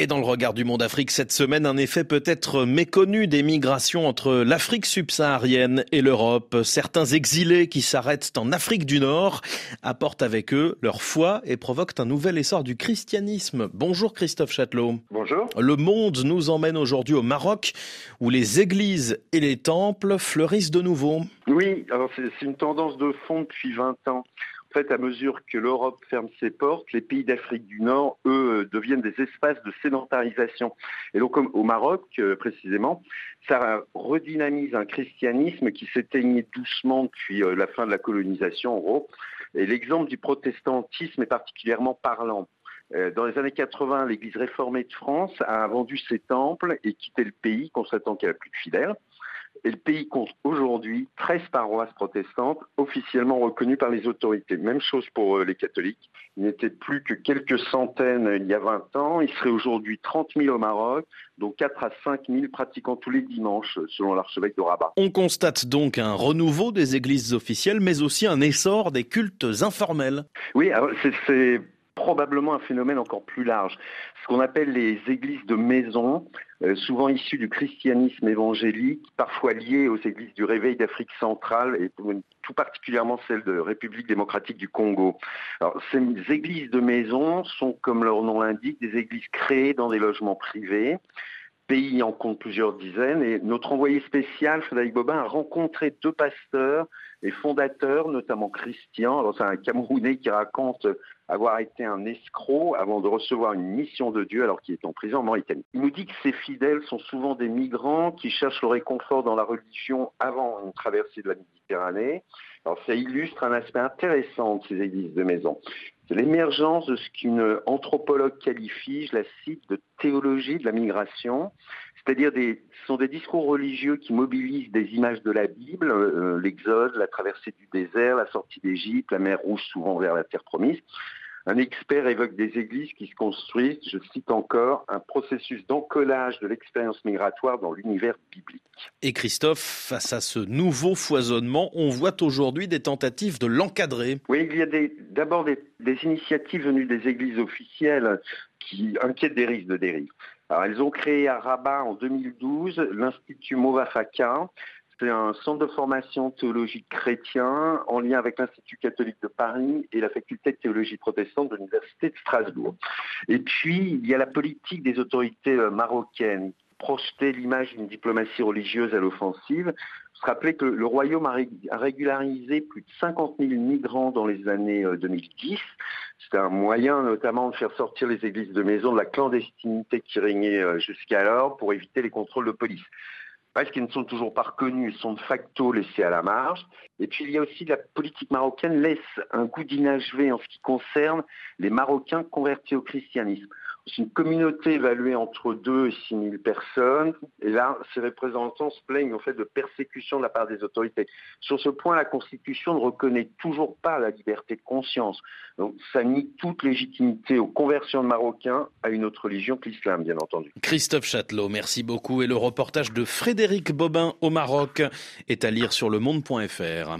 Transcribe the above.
Et dans le regard du monde Afrique cette semaine, un effet peut-être méconnu des migrations entre l'Afrique subsaharienne et l'Europe. Certains exilés qui s'arrêtent en Afrique du Nord apportent avec eux leur foi et provoquent un nouvel essor du christianisme. Bonjour Christophe Châtelot. Bonjour. Le monde nous emmène aujourd'hui au Maroc où les églises et les temples fleurissent de nouveau. Oui, alors c'est une tendance de fond depuis 20 ans. En fait, à mesure que l'Europe ferme ses portes, les pays d'Afrique du Nord, eux, euh, deviennent des espaces de sédentarisation. Et donc, au Maroc, euh, précisément, ça redynamise un christianisme qui s'éteignait doucement depuis euh, la fin de la colonisation, en gros. Et l'exemple du protestantisme est particulièrement parlant. Dans les années 80, l'Église réformée de France a vendu ses temples et quitté le pays, constatant qu'elle n'a plus de fidèles. Et le pays compte aujourd'hui 13 paroisses protestantes officiellement reconnues par les autorités. Même chose pour euh, les catholiques. Il n'était plus que quelques centaines il y a 20 ans. Il serait aujourd'hui 30 000 au Maroc, dont 4 à 5 000 pratiquants tous les dimanches, selon l'archevêque de Rabat. On constate donc un renouveau des églises officielles, mais aussi un essor des cultes informels. Oui, c'est probablement un phénomène encore plus large. Ce qu'on appelle les églises de maison, euh, souvent issues du christianisme évangélique, parfois liées aux églises du réveil d'Afrique centrale et tout particulièrement celles de République démocratique du Congo. Ces églises de maison sont, comme leur nom l'indique, des églises créées dans des logements privés pays en compte plusieurs dizaines. Et notre envoyé spécial, Frédéric Bobin, a rencontré deux pasteurs et fondateurs, notamment Christian. C'est un Camerounais qui raconte avoir été un escroc avant de recevoir une mission de Dieu alors qu'il est en prison en Mauritanie. Il nous dit que ses fidèles sont souvent des migrants qui cherchent le réconfort dans la religion avant une traversée de la Méditerranée. Alors ça illustre un aspect intéressant de ces églises de maison. L'émergence de ce qu'une anthropologue qualifie, je la cite, de théologie de la migration, c'est-à-dire des, ce sont des discours religieux qui mobilisent des images de la Bible, euh, l'exode, la traversée du désert, la sortie d'Égypte, la mer rouge souvent vers la terre promise, un expert évoque des églises qui se construisent, je cite encore, un processus d'encollage de l'expérience migratoire dans l'univers biblique. Et Christophe, face à ce nouveau foisonnement, on voit aujourd'hui des tentatives de l'encadrer. Oui, il y a d'abord des, initiatives venues des églises officielles qui inquiètent des risques de dérive. Alors, elles ont créé à Rabat en 2012 l'Institut Movafaka, c'est un centre de formation théologique chrétien en lien avec l'Institut catholique de Paris et la faculté de théologie protestante de l'Université de Strasbourg. Et puis, il y a la politique des autorités euh, marocaines projeter l'image d'une diplomatie religieuse à l'offensive. Se rappeler que le royaume a régularisé plus de 50 000 migrants dans les années 2010. Euh, C'était un moyen notamment de faire sortir les églises de maison de la clandestinité qui régnait euh, jusqu'alors pour éviter les contrôles de police parce qu'ils ne sont toujours pas reconnus, ils sont de facto laissés à la marge. Et puis il y a aussi la politique marocaine laisse un goût d'inachevé en ce qui concerne les Marocains convertis au christianisme. C'est une communauté évaluée entre 2 et 6 000 personnes. Et là, ces représentants se plaignent en fait de persécution de la part des autorités. Sur ce point, la Constitution ne reconnaît toujours pas la liberté de conscience. Donc ça nie toute légitimité aux conversions de Marocains à une autre religion que l'islam, bien entendu. Christophe Châtelot, merci beaucoup. Et le reportage de Frédéric Bobin au Maroc est à lire sur le monde.fr.